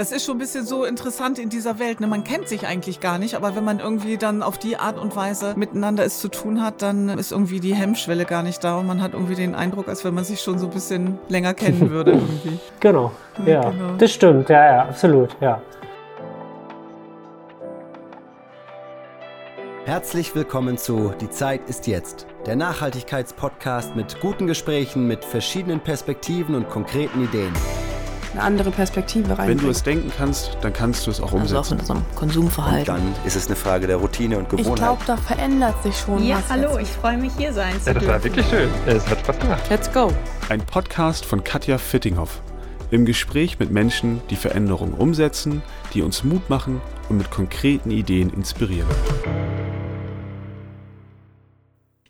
Das ist schon ein bisschen so interessant in dieser Welt. Ne? Man kennt sich eigentlich gar nicht, aber wenn man irgendwie dann auf die Art und Weise miteinander es zu tun hat, dann ist irgendwie die Hemmschwelle gar nicht da und man hat irgendwie den Eindruck, als wenn man sich schon so ein bisschen länger kennen würde irgendwie. genau, ja, ja genau. das stimmt, ja, ja, absolut, ja. Herzlich willkommen zu Die Zeit ist jetzt, der Nachhaltigkeitspodcast mit guten Gesprächen, mit verschiedenen Perspektiven und konkreten Ideen eine andere Perspektive rein. Wenn du es denken kannst, dann kannst du es auch umsetzen. Also auch in unserem Konsumverhalten. Und dann ist es eine Frage der Routine und Gewohnheit. Ich glaube, da verändert sich schon ja, was. Ja, hallo, ich freue mich hier sein zu ja, Das war wirklich schön. Es hat Spaß gemacht. Let's go. Ein Podcast von Katja Fittinghoff. Im Gespräch mit Menschen, die Veränderungen umsetzen, die uns Mut machen und mit konkreten Ideen inspirieren.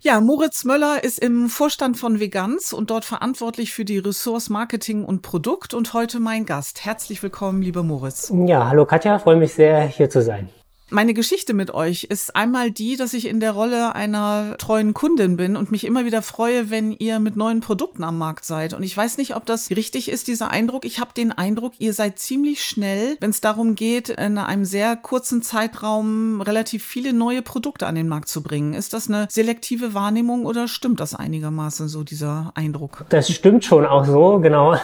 Ja, Moritz Möller ist im Vorstand von Veganz und dort verantwortlich für die Ressource Marketing und Produkt und heute mein Gast. Herzlich willkommen, lieber Moritz. Ja, hallo Katja, freue mich sehr, hier zu sein. Meine Geschichte mit euch ist einmal die, dass ich in der Rolle einer treuen Kundin bin und mich immer wieder freue, wenn ihr mit neuen Produkten am Markt seid. Und ich weiß nicht, ob das richtig ist, dieser Eindruck. Ich habe den Eindruck, ihr seid ziemlich schnell, wenn es darum geht, in einem sehr kurzen Zeitraum relativ viele neue Produkte an den Markt zu bringen. Ist das eine selektive Wahrnehmung oder stimmt das einigermaßen so, dieser Eindruck? Das stimmt schon auch so, genau.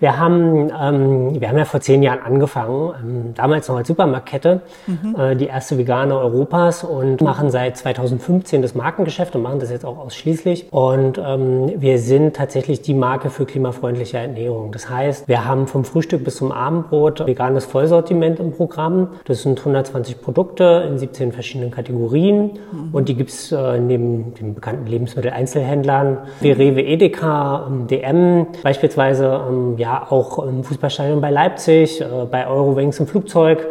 Wir haben, ähm, wir haben ja vor zehn Jahren angefangen, ähm, damals noch als Supermarktkette. Mhm. Die erste Vegane Europas und machen seit 2015 das Markengeschäft und machen das jetzt auch ausschließlich. Und ähm, wir sind tatsächlich die Marke für klimafreundliche Ernährung. Das heißt, wir haben vom Frühstück bis zum Abendbrot veganes Vollsortiment im Programm. Das sind 120 Produkte in 17 verschiedenen Kategorien und die gibt's äh, neben den bekannten Lebensmitteleinzelhändlern wie Rewe, Edeka, ähm, DM, beispielsweise ähm, ja auch im Fußballstadion bei Leipzig, äh, bei Eurowings im Flugzeug,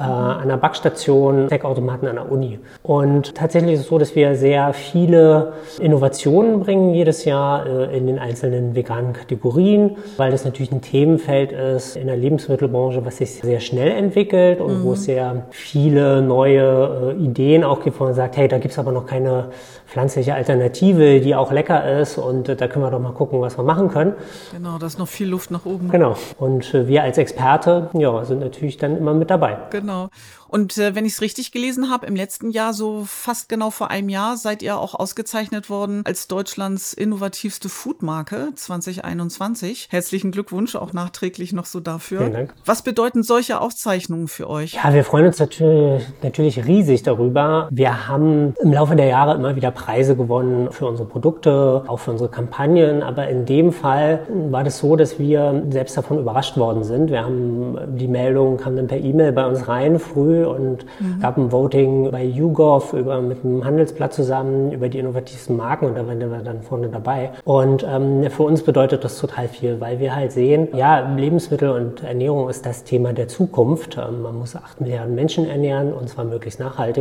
äh, an der Backstation, Checkautomaten an der Uni. Und tatsächlich ist es so, dass wir sehr viele Innovationen bringen jedes Jahr äh, in den einzelnen veganen Kategorien, weil das natürlich ein Themenfeld ist in der Lebensmittelbranche, was sich sehr schnell entwickelt und mhm. wo es sehr viele neue äh, Ideen auch gibt, wo man sagt, hey, da gibt's aber noch keine pflanzliche Alternative, die auch lecker ist und äh, da können wir doch mal gucken, was wir machen können. Genau, da ist noch viel Luft nach oben. Genau. Und äh, wir als Experte ja, sind natürlich dann immer mit dabei. Genau. Genau. Und äh, wenn ich es richtig gelesen habe, im letzten Jahr, so fast genau vor einem Jahr, seid ihr auch ausgezeichnet worden als Deutschlands innovativste Foodmarke 2021. Herzlichen Glückwunsch auch nachträglich noch so dafür. Vielen Dank. Was bedeuten solche Auszeichnungen für euch? Ja, wir freuen uns natürlich, natürlich riesig darüber. Wir haben im Laufe der Jahre immer wieder Preise gewonnen für unsere Produkte, auch für unsere Kampagnen. Aber in dem Fall war das so, dass wir selbst davon überrascht worden sind. Wir haben die Meldung, kam dann per E-Mail bei uns rein früh und mhm. gab ein Voting bei YouGov über, mit dem Handelsblatt zusammen über die innovativsten Marken und da waren wir dann vorne dabei. Und ähm, für uns bedeutet das total viel, weil wir halt sehen, ja, Lebensmittel und Ernährung ist das Thema der Zukunft. Ähm, man muss acht Milliarden Menschen ernähren und zwar möglichst nachhaltig.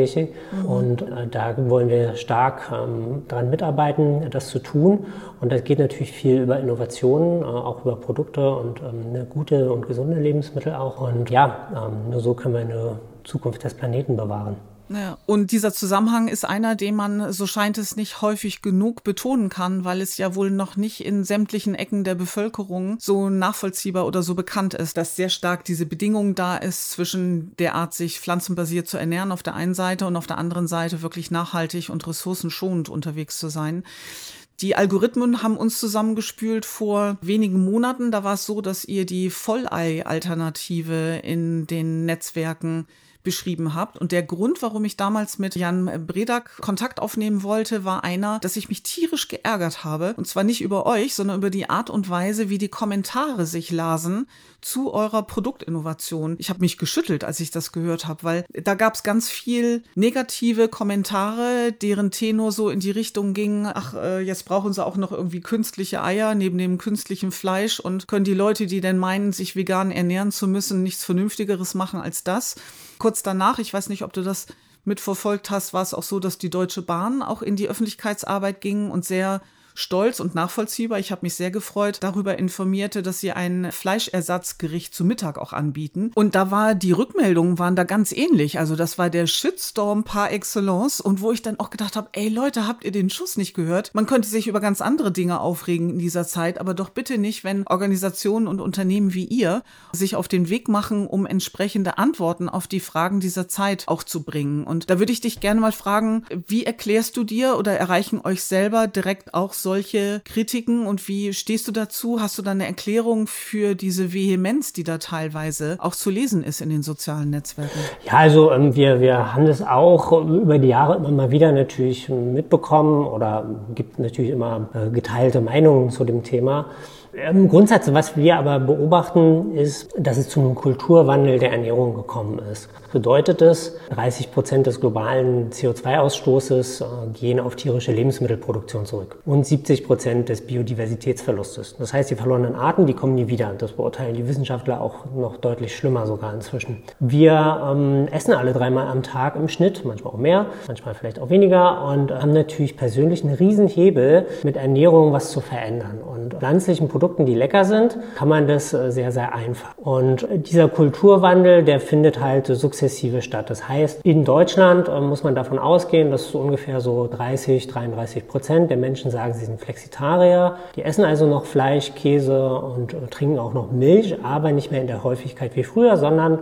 Mhm. Und äh, da wollen wir stark ähm, dran mitarbeiten, das zu tun. Und das geht natürlich viel über Innovationen, äh, auch über Produkte und ähm, eine gute und gesunde Lebensmittel auch. Und ja, ähm, nur so können wir eine Zukunft des Planeten bewahren. Ja, und dieser Zusammenhang ist einer, den man, so scheint es, nicht häufig genug betonen kann, weil es ja wohl noch nicht in sämtlichen Ecken der Bevölkerung so nachvollziehbar oder so bekannt ist, dass sehr stark diese Bedingung da ist zwischen der Art, sich pflanzenbasiert zu ernähren auf der einen Seite und auf der anderen Seite wirklich nachhaltig und ressourcenschonend unterwegs zu sein. Die Algorithmen haben uns zusammengespült vor wenigen Monaten. Da war es so, dass ihr die Vollei-Alternative in den Netzwerken beschrieben habt. Und der Grund, warum ich damals mit Jan Bredak Kontakt aufnehmen wollte, war einer, dass ich mich tierisch geärgert habe. Und zwar nicht über euch, sondern über die Art und Weise, wie die Kommentare sich lasen zu eurer Produktinnovation. Ich habe mich geschüttelt, als ich das gehört habe, weil da gab es ganz viel negative Kommentare, deren Tenor so in die Richtung ging, ach, äh, jetzt brauchen sie auch noch irgendwie künstliche Eier neben dem künstlichen Fleisch und können die Leute, die denn meinen, sich vegan ernähren zu müssen, nichts Vernünftigeres machen als das. Kurz danach, ich weiß nicht, ob du das mitverfolgt hast, war es auch so, dass die Deutsche Bahn auch in die Öffentlichkeitsarbeit ging und sehr stolz und nachvollziehbar. Ich habe mich sehr gefreut, darüber informierte, dass sie ein Fleischersatzgericht zu Mittag auch anbieten. Und da war die Rückmeldungen waren da ganz ähnlich. Also das war der Shitstorm par excellence und wo ich dann auch gedacht habe, ey Leute, habt ihr den Schuss nicht gehört? Man könnte sich über ganz andere Dinge aufregen in dieser Zeit, aber doch bitte nicht, wenn Organisationen und Unternehmen wie ihr sich auf den Weg machen, um entsprechende Antworten auf die Fragen dieser Zeit auch zu bringen. Und da würde ich dich gerne mal fragen, wie erklärst du dir oder erreichen euch selber direkt auch solche Kritiken und wie stehst du dazu? Hast du da eine Erklärung für diese Vehemenz, die da teilweise auch zu lesen ist in den sozialen Netzwerken? Ja, also ähm, wir, wir haben das auch über die Jahre immer mal wieder natürlich mitbekommen oder gibt natürlich immer äh, geteilte Meinungen zu dem Thema. Im Grundsatz, was wir aber beobachten, ist, dass es zu einem Kulturwandel der Ernährung gekommen ist. Bedeutet es, 30 Prozent des globalen CO2-Ausstoßes äh, gehen auf tierische Lebensmittelproduktion zurück und 70 Prozent des Biodiversitätsverlustes. Das heißt, die verlorenen Arten, die kommen nie wieder. Das beurteilen die Wissenschaftler auch noch deutlich schlimmer sogar inzwischen. Wir ähm, essen alle dreimal am Tag im Schnitt, manchmal auch mehr, manchmal vielleicht auch weniger und haben natürlich persönlich einen Riesenhebel mit Ernährung was zu verändern. Und pflanzlichen Produkten, die lecker sind, kann man das äh, sehr, sehr einfach. Und dieser Kulturwandel, der findet halt sukzessive statt. Das heißt, in Deutschland äh, muss man davon ausgehen, dass ungefähr so 30, 33 Prozent der Menschen sagen, sie sind Flexitarier. Die essen also noch Fleisch, Käse und äh, trinken auch noch Milch, aber nicht mehr in der Häufigkeit wie früher, sondern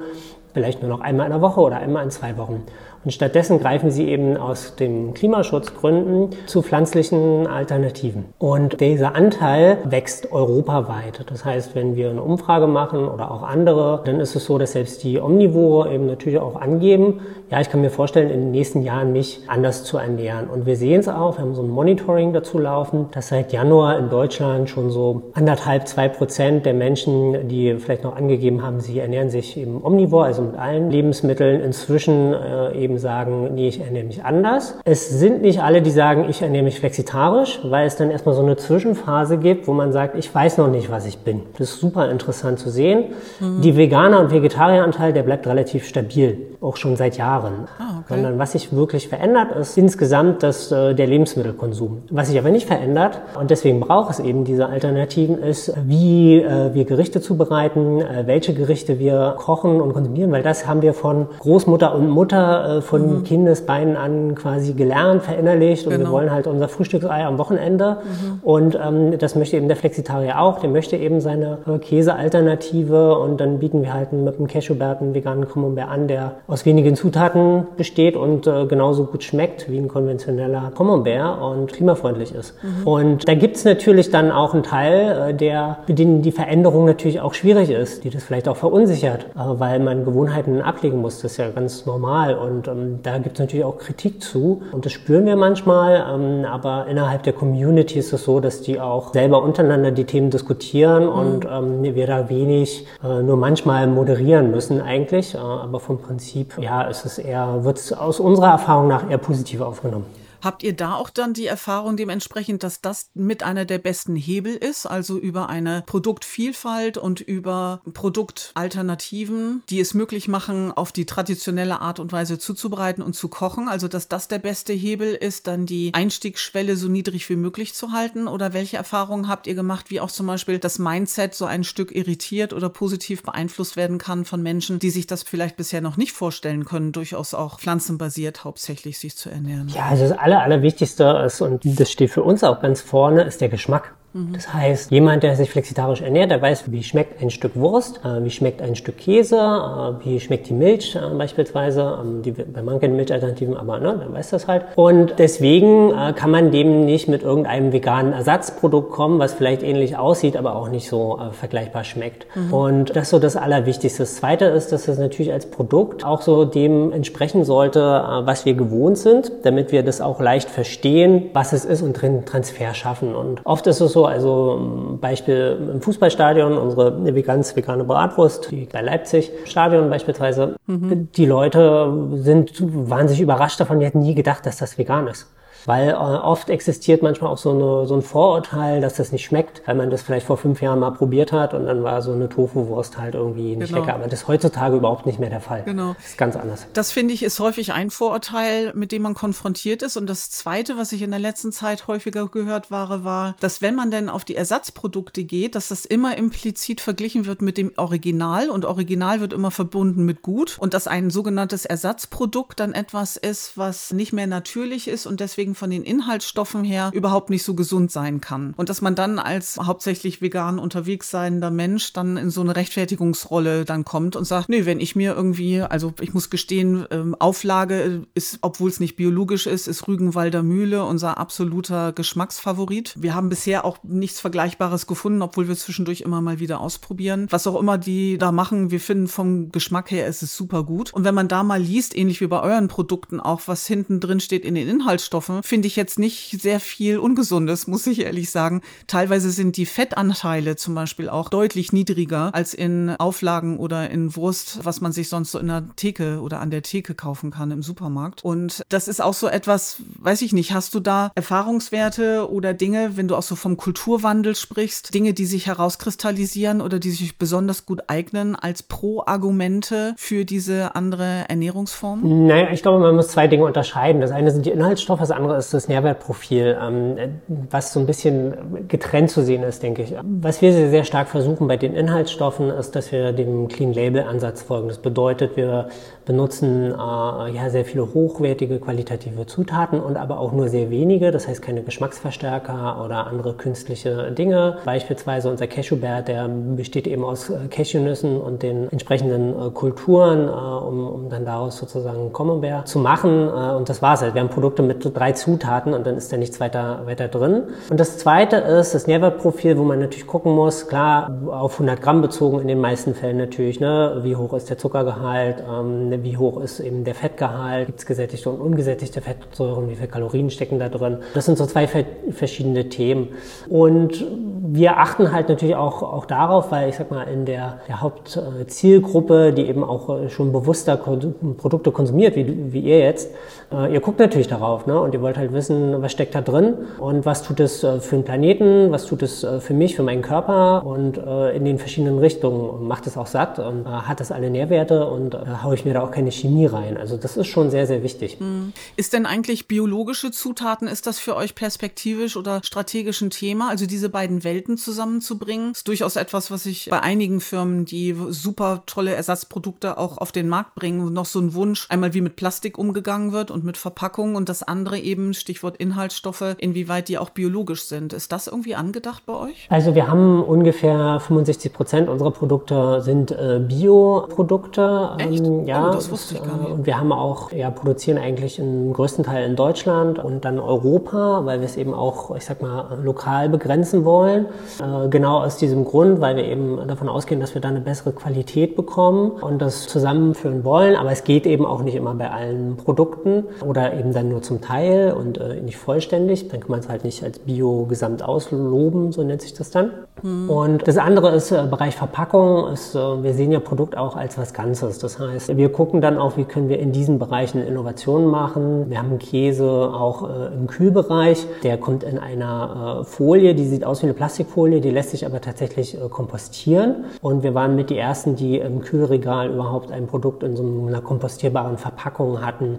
vielleicht nur noch einmal in der Woche oder einmal in zwei Wochen. Und stattdessen greifen sie eben aus den Klimaschutzgründen zu pflanzlichen Alternativen. Und dieser Anteil wächst europaweit. Das heißt, wenn wir eine Umfrage machen oder auch andere, dann ist es so, dass selbst die Omnivore eben natürlich auch angeben, ja, ich kann mir vorstellen, in den nächsten Jahren mich anders zu ernähren. Und wir sehen es auch, wir haben so ein Monitoring dazu laufen, dass seit Januar in Deutschland schon so anderthalb, zwei Prozent der Menschen, die vielleicht noch angegeben haben, sie ernähren sich eben omnivor, also mit allen Lebensmitteln, inzwischen äh, eben sagen, nee, ich ernähre mich anders. Es sind nicht alle, die sagen, ich ernähre mich flexitarisch, weil es dann erstmal so eine Zwischenphase gibt, wo man sagt, ich weiß noch nicht, was ich bin. Das ist super interessant zu sehen. Mhm. Die Veganer- und Vegetarieranteil, der bleibt relativ stabil, auch schon seit Jahren. Ah. Sondern was sich wirklich verändert, ist insgesamt das, äh, der Lebensmittelkonsum. Was sich aber nicht verändert, und deswegen braucht es eben diese Alternativen, ist, wie äh, wir Gerichte zubereiten, äh, welche Gerichte wir kochen und konsumieren, weil das haben wir von Großmutter und Mutter äh, von mhm. Kindesbeinen an quasi gelernt, verinnerlicht und genau. wir wollen halt unser Frühstücksei am Wochenende mhm. und ähm, das möchte eben der Flexitarier auch, der möchte eben seine äh, Käsealternative und dann bieten wir halt mit dem Cashewbert einen veganen Camembert an, der aus wenigen Zutaten besteht und äh, genauso gut schmeckt wie ein konventioneller Camembert und klimafreundlich ist. Mhm. Und da gibt's natürlich dann auch einen Teil, äh, der, für den die Veränderung natürlich auch schwierig ist, die das vielleicht auch verunsichert, äh, weil man Gewohnheiten ablegen muss. Das ist ja ganz normal und ähm, da gibt es natürlich auch Kritik zu und das spüren wir manchmal, ähm, aber innerhalb der Community ist es so, dass die auch selber untereinander die Themen diskutieren mhm. und ähm, wir da wenig äh, nur manchmal moderieren müssen eigentlich, äh, aber vom Prinzip ja ist es eher, wird aus unserer Erfahrung nach eher positiv aufgenommen. Habt ihr da auch dann die Erfahrung dementsprechend, dass das mit einer der besten Hebel ist, also über eine Produktvielfalt und über Produktalternativen, die es möglich machen, auf die traditionelle Art und Weise zuzubereiten und zu kochen? Also, dass das der beste Hebel ist, dann die Einstiegsschwelle so niedrig wie möglich zu halten? Oder welche Erfahrungen habt ihr gemacht, wie auch zum Beispiel das Mindset so ein Stück irritiert oder positiv beeinflusst werden kann von Menschen, die sich das vielleicht bisher noch nicht vorstellen können, durchaus auch pflanzenbasiert hauptsächlich sich zu ernähren? Ja, also aller, allerwichtigste ist, und das steht für uns auch ganz vorne, ist der Geschmack. Mhm. Das heißt, jemand, der sich flexitarisch ernährt, der weiß, wie schmeckt ein Stück Wurst, äh, wie schmeckt ein Stück Käse, äh, wie schmeckt die Milch äh, beispielsweise, ähm, die, bei manchen Milchalternativen, aber ne, der weiß das halt. Und deswegen kann man dem nicht mit irgendeinem veganen Ersatzprodukt kommen, was vielleicht ähnlich aussieht, aber auch nicht so vergleichbar schmeckt. Mhm. Und das ist so das Allerwichtigste. Das Zweite ist, dass es natürlich als Produkt auch so dem entsprechen sollte, was wir gewohnt sind, damit wir das auch leicht verstehen, was es ist und drin Transfer schaffen. Und oft ist es so, also Beispiel im Fußballstadion, unsere ganz vegane Bratwurst, die bei Leipzig Stadion beispielsweise. Mhm. Die Leute sind wahnsinnig überrascht davon, die hätten nie gedacht, dass das vegan ist. Weil äh, oft existiert manchmal auch so, eine, so ein Vorurteil, dass das nicht schmeckt, weil man das vielleicht vor fünf Jahren mal probiert hat und dann war so eine Tofu-Wurst halt irgendwie nicht genau. lecker. Aber das ist heutzutage überhaupt nicht mehr der Fall. Genau. Das ist ganz anders. Das finde ich ist häufig ein Vorurteil, mit dem man konfrontiert ist. Und das Zweite, was ich in der letzten Zeit häufiger gehört war, war, dass wenn man denn auf die Ersatzprodukte geht, dass das immer implizit verglichen wird mit dem Original und Original wird immer verbunden mit gut und dass ein sogenanntes Ersatzprodukt dann etwas ist, was nicht mehr natürlich ist und deswegen von den Inhaltsstoffen her überhaupt nicht so gesund sein kann. Und dass man dann als hauptsächlich vegan unterwegs seiender Mensch dann in so eine Rechtfertigungsrolle dann kommt und sagt, nee, wenn ich mir irgendwie, also ich muss gestehen, ähm, Auflage ist, obwohl es nicht biologisch ist, ist Rügenwalder Mühle unser absoluter Geschmacksfavorit. Wir haben bisher auch nichts Vergleichbares gefunden, obwohl wir zwischendurch immer mal wieder ausprobieren. Was auch immer die da machen, wir finden vom Geschmack her ist es super gut. Und wenn man da mal liest, ähnlich wie bei euren Produkten auch, was hinten drin steht in den Inhaltsstoffen, finde ich jetzt nicht sehr viel Ungesundes, muss ich ehrlich sagen. Teilweise sind die Fettanteile zum Beispiel auch deutlich niedriger als in Auflagen oder in Wurst, was man sich sonst so in der Theke oder an der Theke kaufen kann im Supermarkt. Und das ist auch so etwas, weiß ich nicht, hast du da Erfahrungswerte oder Dinge, wenn du auch so vom Kulturwandel sprichst, Dinge, die sich herauskristallisieren oder die sich besonders gut eignen als Pro-Argumente für diese andere Ernährungsform? Naja, ich glaube, man muss zwei Dinge unterscheiden. Das eine sind die Inhaltsstoffe, das andere ist das Nährwertprofil, ähm, was so ein bisschen getrennt zu sehen ist, denke ich. Was wir sehr stark versuchen bei den Inhaltsstoffen ist, dass wir dem Clean Label Ansatz folgen. Das bedeutet, wir benutzen äh, ja sehr viele hochwertige qualitative Zutaten und aber auch nur sehr wenige, das heißt keine Geschmacksverstärker oder andere künstliche Dinge. Beispielsweise unser Cashewbär, der besteht eben aus äh, Cashewnüssen und den entsprechenden äh, Kulturen, um, um dann daraus sozusagen Camembert zu machen. Und das war's halt. Wir haben Produkte mit drei Zutaten und dann ist da nichts weiter, weiter drin. Und das zweite ist das Nährwertprofil, wo man natürlich gucken muss, klar, auf 100 Gramm bezogen in den meisten Fällen natürlich, ne, wie hoch ist der Zuckergehalt, ähm, wie hoch ist eben der Fettgehalt, gibt es gesättigte und ungesättigte Fettsäuren, wie viele Kalorien stecken da drin. Das sind so zwei verschiedene Themen. Und wir achten halt natürlich auch, auch darauf, weil ich sag mal, in der, der Hauptzielgruppe, die eben auch äh, schon bewusster Produkte konsumiert, wie, wie ihr jetzt, äh, ihr guckt natürlich darauf ne? und ihr wollt halt wissen, was steckt da drin und was tut es äh, für den Planeten, was tut es für mich, für meinen Körper und in den verschiedenen Richtungen. Macht es auch satt und hat es alle Nährwerte und haue ich mir da auch keine Chemie rein. Also das ist schon sehr, sehr wichtig. Hm. Ist denn eigentlich biologische Zutaten, ist das für euch perspektivisch oder strategisch ein Thema? Also diese beiden Welten zusammenzubringen, ist durchaus etwas, was ich bei einigen Firmen, die super tolle Ersatzprodukte auch auf den Markt bringen, noch so ein Wunsch, einmal wie mit Plastik umgegangen wird und mit Verpackungen und das andere eben, Stichwort Inhaltsstoffe, inwieweit die auch biologisch sind. Ist das irgendwie angedacht bei euch? Also wir haben ungefähr 65 Prozent unserer Produkte sind äh, Bioprodukte. Echt? Ähm, ja, oh, das wusste ich gar nicht. Und wir haben auch, ja, produzieren eigentlich im größten Teil in Deutschland und dann Europa, weil wir es eben auch, ich sag mal, lokal begrenzen wollen. Äh, genau aus diesem Grund, weil wir eben davon ausgehen, dass wir da eine bessere Qualität bekommen und das zusammenführen wollen. Aber es geht eben auch nicht immer bei allen Produkten oder eben dann nur zum Teil und äh, nicht vollständig. Dann kann man es halt nicht als Bio gesamt ausloben, so nennt sich das dann. Mhm. Und das andere ist äh, Bereich Verpackung. Ist, wir sehen ja Produkt auch als was Ganzes. Das heißt, wir gucken dann auch, wie können wir in diesen Bereichen Innovationen machen. Wir haben Käse auch im Kühlbereich. Der kommt in einer Folie, die sieht aus wie eine Plastikfolie, die lässt sich aber tatsächlich äh, kompostieren. Und wir waren mit die ersten, die im Kühlregal überhaupt ein Produkt in so einer kompostierbaren Verpackung hatten.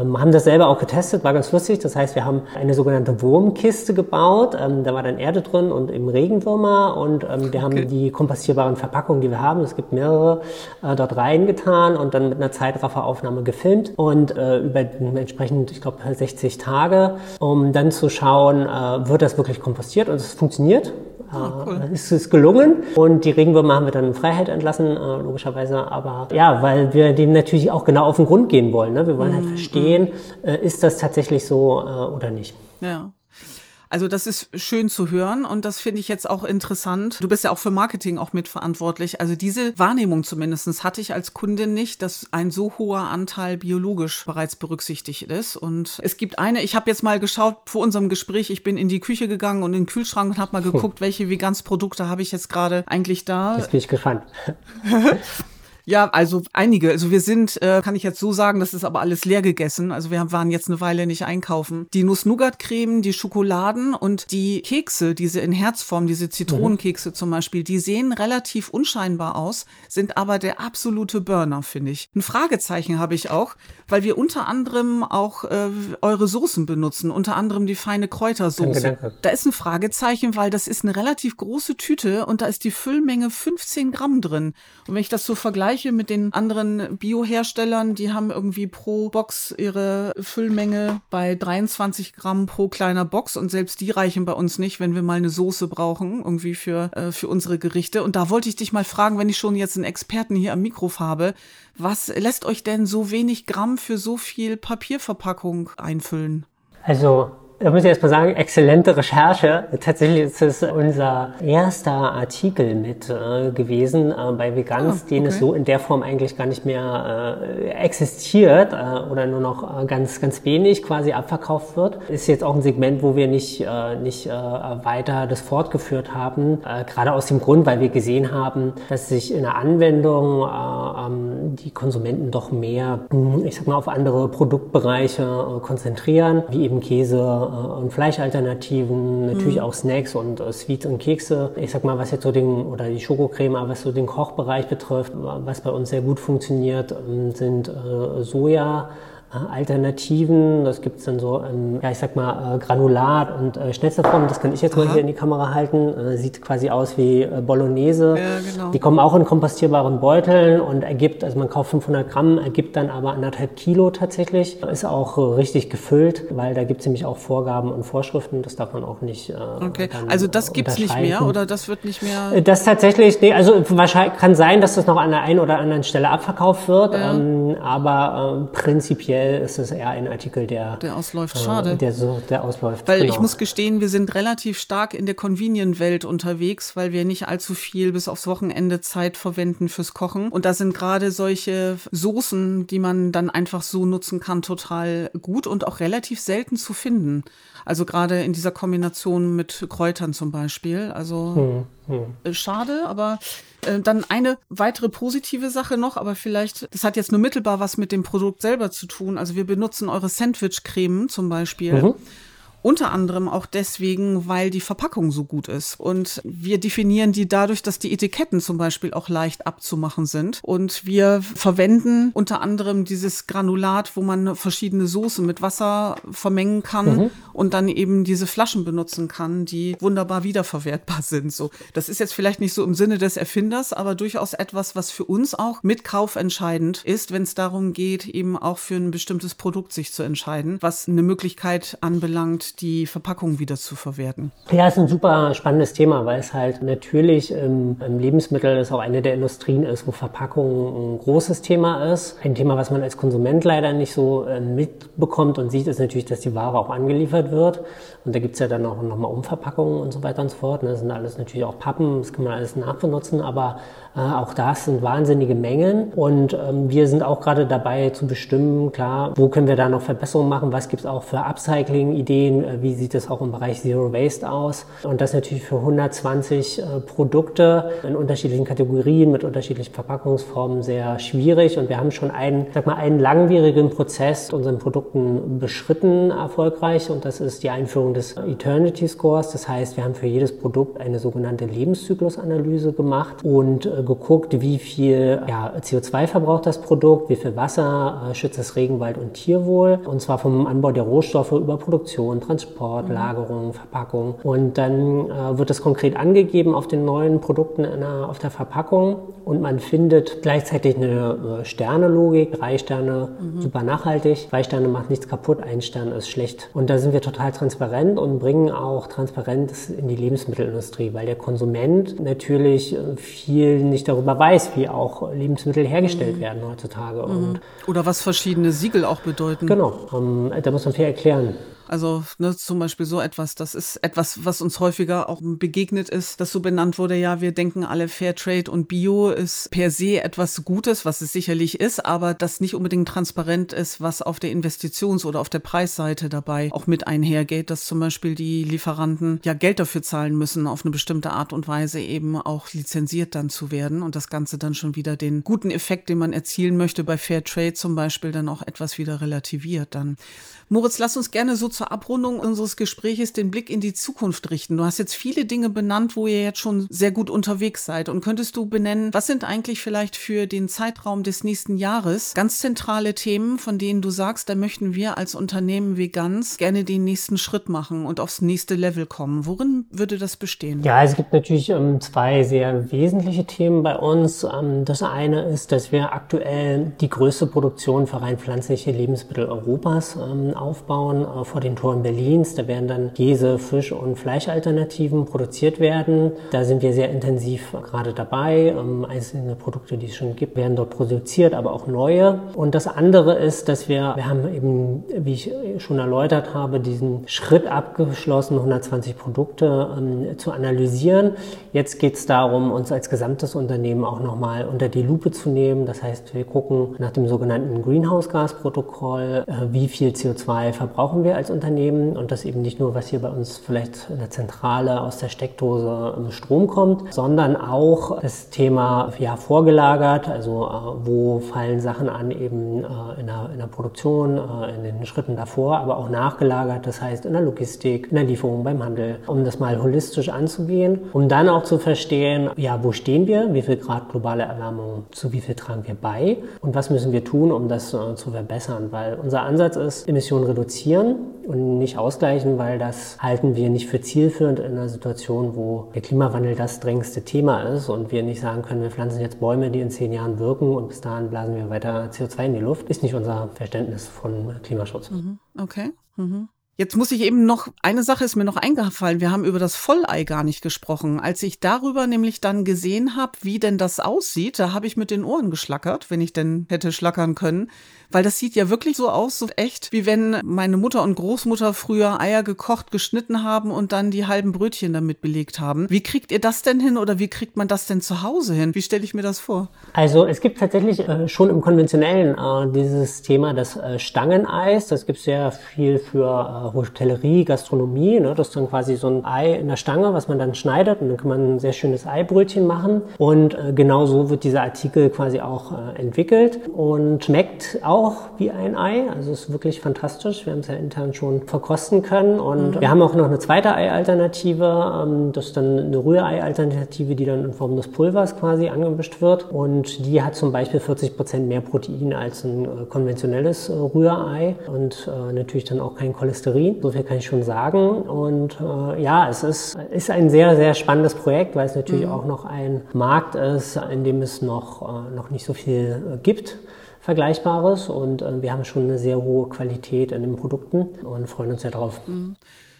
Ähm, haben das selber auch getestet, war ganz lustig. Das heißt, wir haben eine sogenannte Wurmkiste gebaut. Ähm, da war dann Erde drin und eben Regenwürmer und ähm, wir haben die kompostierbaren Verpackungen, die wir haben, es gibt mehrere, äh, dort reingetan und dann mit einer Zeitrafferaufnahme gefilmt und äh, über entsprechend, ich glaube, 60 Tage, um dann zu schauen, äh, wird das wirklich kompostiert und es funktioniert. Ah, cool. ist es gelungen. Und die Regenwürmer haben wir dann in Freiheit entlassen, logischerweise. Aber ja, weil wir dem natürlich auch genau auf den Grund gehen wollen. Ne? Wir wollen halt mhm. halt verstehen, äh, ist das tatsächlich so äh, oder nicht. Ja. Also das ist schön zu hören und das finde ich jetzt auch interessant. Du bist ja auch für Marketing auch mitverantwortlich. Also diese Wahrnehmung zumindest hatte ich als Kundin nicht, dass ein so hoher Anteil biologisch bereits berücksichtigt ist. Und es gibt eine, ich habe jetzt mal geschaut vor unserem Gespräch, ich bin in die Küche gegangen und in den Kühlschrank und habe mal geguckt, welche Vegansprodukte habe ich jetzt gerade eigentlich da. Jetzt bin ich gespannt. Ja, also einige. Also wir sind, äh, kann ich jetzt so sagen, das ist aber alles leer gegessen. Also wir waren jetzt eine Weile nicht einkaufen. Die Nuss-Nougat-Creme, die Schokoladen und die Kekse, diese in Herzform, diese Zitronenkekse mhm. zum Beispiel, die sehen relativ unscheinbar aus, sind aber der absolute Burner, finde ich. Ein Fragezeichen habe ich auch, weil wir unter anderem auch äh, eure Soßen benutzen, unter anderem die feine Kräutersoße. Danke, danke. Da ist ein Fragezeichen, weil das ist eine relativ große Tüte und da ist die Füllmenge 15 Gramm drin. Und wenn ich das so vergleiche mit den anderen Bioherstellern, die haben irgendwie pro Box ihre Füllmenge bei 23 Gramm pro kleiner Box und selbst die reichen bei uns nicht, wenn wir mal eine Soße brauchen, irgendwie für, äh, für unsere Gerichte. Und da wollte ich dich mal fragen, wenn ich schon jetzt einen Experten hier am Mikro habe, was lässt euch denn so wenig Gramm für so viel Papierverpackung einfüllen? Also da muss ich erstmal sagen, exzellente Recherche. Tatsächlich ist es unser erster Artikel mit äh, gewesen äh, bei Veganz, ah, okay. den es so in der Form eigentlich gar nicht mehr äh, existiert äh, oder nur noch äh, ganz, ganz wenig quasi abverkauft wird. Ist jetzt auch ein Segment, wo wir nicht, äh, nicht weiter das fortgeführt haben. gerade aus dem Grund, weil wir gesehen haben, dass sich in der Anwendung ähm, die Konsumenten doch mehr, ich sag mal, auf andere Produktbereiche konzentrieren, wie eben Käse, und Fleischalternativen, natürlich mhm. auch Snacks und äh, Sweets und Kekse. Ich sag mal, was jetzt so den, oder die Schokocreme, was so den Kochbereich betrifft, was bei uns sehr gut funktioniert, ähm, sind äh, Soja, Alternativen. Das gibt es dann so, ähm, ja, ich sag mal, äh, Granulat und äh, Schnetzelform. Das kann ich jetzt Aha. mal hier in die Kamera halten. Äh, sieht quasi aus wie äh, Bolognese. Ja, genau. Die kommen auch in kompostierbaren Beuteln und ergibt, also man kauft 500 Gramm, ergibt dann aber anderthalb Kilo tatsächlich. Ist auch äh, richtig gefüllt, weil da gibt es nämlich auch Vorgaben und Vorschriften. Das darf man auch nicht. Äh, okay, also das gibt es nicht mehr oder das wird nicht mehr? Äh, das tatsächlich, nee, also wahrscheinlich kann sein, dass das noch an der einen oder anderen Stelle abverkauft wird, ja. ähm, aber äh, prinzipiell aktuell ist es eher ein Artikel, der, der ausläuft. Schade. Äh, der, so, der ausläuft. Weil genau. ich muss gestehen, wir sind relativ stark in der Convenient-Welt unterwegs, weil wir nicht allzu viel bis aufs Wochenende Zeit verwenden fürs Kochen. Und da sind gerade solche Soßen, die man dann einfach so nutzen kann, total gut und auch relativ selten zu finden. Also gerade in dieser Kombination mit Kräutern zum Beispiel. Also hm, hm. Äh, schade, aber äh, dann eine weitere positive Sache noch, aber vielleicht, das hat jetzt nur mittelbar was mit dem Produkt selber zu tun. Also wir benutzen eure Sandwich-Cremen zum Beispiel. Mhm. Unter anderem auch deswegen, weil die Verpackung so gut ist. Und wir definieren die dadurch, dass die Etiketten zum Beispiel auch leicht abzumachen sind. Und wir verwenden unter anderem dieses Granulat, wo man verschiedene Soßen mit Wasser vermengen kann mhm. und dann eben diese Flaschen benutzen kann, die wunderbar wiederverwertbar sind. So, das ist jetzt vielleicht nicht so im Sinne des Erfinders, aber durchaus etwas, was für uns auch mit Kauf entscheidend ist, wenn es darum geht, eben auch für ein bestimmtes Produkt sich zu entscheiden, was eine Möglichkeit anbelangt, die Verpackung wieder zu verwerten? Ja, ist ein super spannendes Thema, weil es halt natürlich im, im Lebensmittel ist auch eine der Industrien ist, wo Verpackung ein großes Thema ist. Ein Thema, was man als Konsument leider nicht so äh, mitbekommt und sieht, ist natürlich, dass die Ware auch angeliefert wird. Und da gibt es ja dann auch nochmal Umverpackungen und so weiter und so fort. Das sind alles natürlich auch Pappen, das kann man alles nachbenutzen, aber auch das sind wahnsinnige Mengen. Und ähm, wir sind auch gerade dabei zu bestimmen, klar, wo können wir da noch Verbesserungen machen, was gibt es auch für Upcycling-Ideen, äh, wie sieht es auch im Bereich Zero Waste aus. Und das natürlich für 120 äh, Produkte in unterschiedlichen Kategorien mit unterschiedlichen Verpackungsformen sehr schwierig. Und wir haben schon einen, sag mal, einen langwierigen Prozess unseren Produkten beschritten erfolgreich. Und das ist die Einführung des Eternity Scores. Das heißt, wir haben für jedes Produkt eine sogenannte Lebenszyklusanalyse gemacht und äh, geguckt, wie viel ja, CO2 verbraucht das Produkt, wie viel Wasser äh, schützt das Regenwald und Tierwohl. Und zwar vom Anbau der Rohstoffe über Produktion, Transport, mhm. Lagerung, Verpackung. Und dann äh, wird das konkret angegeben auf den neuen Produkten der, auf der Verpackung. Und man findet gleichzeitig eine äh, Sternelogik. Drei Sterne mhm. super nachhaltig, zwei Sterne macht nichts kaputt, ein Stern ist schlecht. Und da sind wir total transparent und bringen auch Transparenz in die Lebensmittelindustrie, weil der Konsument natürlich äh, viel nicht darüber weiß, wie auch Lebensmittel hergestellt mhm. werden heutzutage. Mhm. Oder was verschiedene Siegel auch bedeuten. Genau, ähm, da muss man viel erklären. Also ne, zum Beispiel so etwas, das ist etwas, was uns häufiger auch begegnet ist, dass so benannt wurde, ja, wir denken alle Fairtrade und Bio ist per se etwas Gutes, was es sicherlich ist, aber das nicht unbedingt transparent ist, was auf der Investitions- oder auf der Preisseite dabei auch mit einhergeht, dass zum Beispiel die Lieferanten ja Geld dafür zahlen müssen, auf eine bestimmte Art und Weise eben auch lizenziert dann zu werden und das Ganze dann schon wieder den guten Effekt, den man erzielen möchte bei Fairtrade zum Beispiel, dann auch etwas wieder relativiert dann. Moritz, lass uns gerne so zur Abrundung unseres Gespräches den Blick in die Zukunft richten. Du hast jetzt viele Dinge benannt, wo ihr jetzt schon sehr gut unterwegs seid. Und könntest du benennen, was sind eigentlich vielleicht für den Zeitraum des nächsten Jahres ganz zentrale Themen, von denen du sagst, da möchten wir als Unternehmen Vegans gerne den nächsten Schritt machen und aufs nächste Level kommen? Worin würde das bestehen? Ja, es gibt natürlich ähm, zwei sehr wesentliche Themen bei uns. Ähm, das eine ist, dass wir aktuell die größte Produktion für rein pflanzliche Lebensmittel Europas ähm, aufbauen äh, vor den Toren Berlins. Da werden dann Käse, Fisch und Fleischalternativen produziert werden. Da sind wir sehr intensiv gerade dabei. Ähm, einzelne Produkte, die es schon gibt, werden dort produziert, aber auch neue. Und das andere ist, dass wir, wir haben eben, wie ich schon erläutert habe, diesen Schritt abgeschlossen, 120 Produkte ähm, zu analysieren. Jetzt geht es darum, uns als gesamtes Unternehmen auch nochmal unter die Lupe zu nehmen. Das heißt, wir gucken nach dem sogenannten Greenhouse-Gas-Protokoll, äh, wie viel CO2 CO2 verbrauchen wir als Unternehmen und das eben nicht nur, was hier bei uns vielleicht in der Zentrale aus der Steckdose im Strom kommt, sondern auch das Thema ja, vorgelagert, also äh, wo fallen Sachen an eben äh, in, der, in der Produktion, äh, in den Schritten davor, aber auch nachgelagert, das heißt in der Logistik, in der Lieferung, beim Handel, um das mal holistisch anzugehen, um dann auch zu verstehen, ja, wo stehen wir, wie viel Grad globale Erwärmung, zu wie viel tragen wir bei und was müssen wir tun, um das zu verbessern, weil unser Ansatz ist, Emissionen reduzieren und nicht ausgleichen, weil das halten wir nicht für zielführend in einer Situation, wo der Klimawandel das drängendste Thema ist und wir nicht sagen können, wir pflanzen jetzt Bäume, die in zehn Jahren wirken und bis dahin blasen wir weiter CO2 in die Luft, ist nicht unser Verständnis von Klimaschutz. Mhm. Okay. Mhm. Jetzt muss ich eben noch, eine Sache ist mir noch eingefallen, wir haben über das Vollei gar nicht gesprochen. Als ich darüber nämlich dann gesehen habe, wie denn das aussieht, da habe ich mit den Ohren geschlackert, wenn ich denn hätte schlackern können. Weil das sieht ja wirklich so aus, so echt, wie wenn meine Mutter und Großmutter früher Eier gekocht, geschnitten haben und dann die halben Brötchen damit belegt haben. Wie kriegt ihr das denn hin oder wie kriegt man das denn zu Hause hin? Wie stelle ich mir das vor? Also es gibt tatsächlich äh, schon im konventionellen äh, dieses Thema das äh, Stangeneis. Das gibt es sehr viel für Hotellerie, Gastronomie. Ne? Das ist dann quasi so ein Ei in der Stange, was man dann schneidet und dann kann man ein sehr schönes Eibrötchen machen. Und äh, genau so wird dieser Artikel quasi auch äh, entwickelt und schmeckt auch wie ein Ei. Also es ist wirklich fantastisch. Wir haben es ja intern schon verkosten können. Und mhm. wir haben auch noch eine zweite Ei-Alternative. Ähm, das ist dann eine Rührei-Alternative, die dann in Form des Pulvers quasi angemischt wird. Und die hat zum Beispiel 40 Prozent mehr Protein als ein äh, konventionelles äh, Rührei und äh, natürlich dann auch kein Cholesterin. So viel kann ich schon sagen. Und ja, es ist, ist ein sehr, sehr spannendes Projekt, weil es natürlich mhm. auch noch ein Markt ist, in dem es noch, noch nicht so viel gibt. Vergleichbares und äh, wir haben schon eine sehr hohe Qualität in den Produkten und freuen uns sehr drauf. Mhm.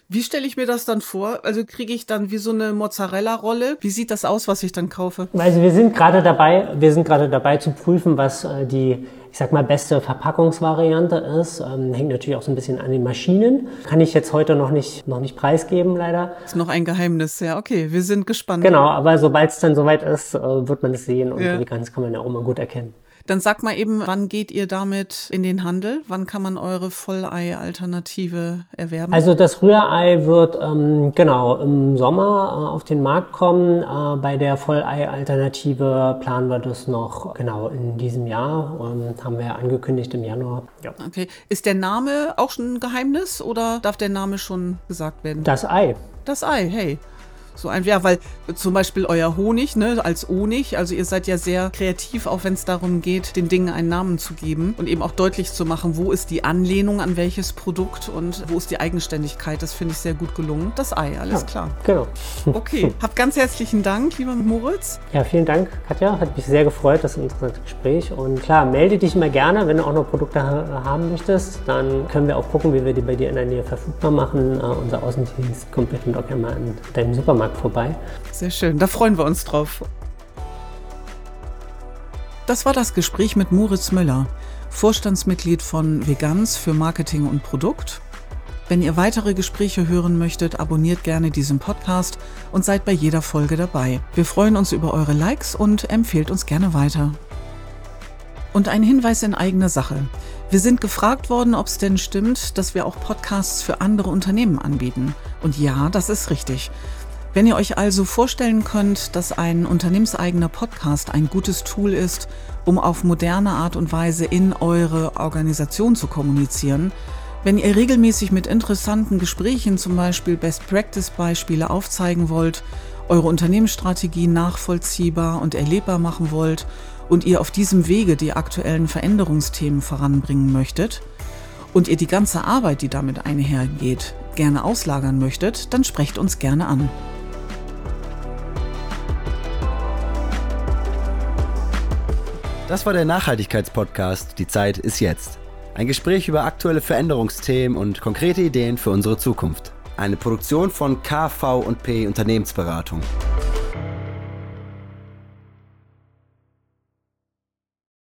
Wie stelle ich mir das dann vor? Also kriege ich dann wie so eine Mozzarella-Rolle? Wie sieht das aus, was ich dann kaufe? Also wir sind gerade dabei, wir sind gerade dabei zu prüfen, was äh, die ich sag mal, beste Verpackungsvariante ist. Ähm, hängt natürlich auch so ein bisschen an den Maschinen. Kann ich jetzt heute noch nicht, noch nicht preisgeben, leider. Ist noch ein Geheimnis, ja. Okay, wir sind gespannt. Genau, aber sobald es dann soweit ist, äh, wird man es sehen und ja. die Veganes kann man ja auch mal gut erkennen. Dann sag mal eben, wann geht ihr damit in den Handel? Wann kann man eure Vollei-Alternative erwerben? Also das Rührei wird ähm, genau im Sommer äh, auf den Markt kommen. Äh, bei der Vollei-Alternative planen wir das noch genau in diesem Jahr. Ähm, haben wir angekündigt im Januar. Ja. Okay. Ist der Name auch schon ein Geheimnis oder darf der Name schon gesagt werden? Das Ei. Das Ei, hey. So ein, ja, weil zum Beispiel euer Honig, ne, als Honig, also ihr seid ja sehr kreativ, auch wenn es darum geht, den Dingen einen Namen zu geben und eben auch deutlich zu machen, wo ist die Anlehnung an welches Produkt und wo ist die Eigenständigkeit. Das finde ich sehr gut gelungen. Das Ei, alles ja, klar. Genau. Okay, habt ganz herzlichen Dank, lieber Moritz. Ja, vielen Dank, Katja. Hat mich sehr gefreut, das interessante Gespräch. Und klar, melde dich immer gerne, wenn du auch noch Produkte haben möchtest. Dann können wir auch gucken, wie wir die bei dir in der Nähe verfügbar machen. Uh, unser Außendienst kommt bestimmt auch gerne mal in deinem Supermarkt Supermarkt vorbei. Sehr schön, da freuen wir uns drauf. Das war das Gespräch mit Moritz Müller, Vorstandsmitglied von Vegans für Marketing und Produkt. Wenn ihr weitere Gespräche hören möchtet, abonniert gerne diesen Podcast und seid bei jeder Folge dabei. Wir freuen uns über eure Likes und empfehlt uns gerne weiter. Und ein Hinweis in eigener Sache. Wir sind gefragt worden, ob es denn stimmt, dass wir auch Podcasts für andere Unternehmen anbieten. Und ja, das ist richtig. Wenn ihr euch also vorstellen könnt, dass ein unternehmenseigener Podcast ein gutes Tool ist, um auf moderne Art und Weise in eure Organisation zu kommunizieren, wenn ihr regelmäßig mit interessanten Gesprächen zum Beispiel Best-Practice-Beispiele aufzeigen wollt, eure Unternehmensstrategie nachvollziehbar und erlebbar machen wollt und ihr auf diesem Wege die aktuellen Veränderungsthemen voranbringen möchtet und ihr die ganze Arbeit, die damit einhergeht, gerne auslagern möchtet, dann sprecht uns gerne an. Das war der Nachhaltigkeitspodcast Die Zeit ist jetzt. Ein Gespräch über aktuelle Veränderungsthemen und konkrete Ideen für unsere Zukunft. Eine Produktion von KV&P Unternehmensberatung.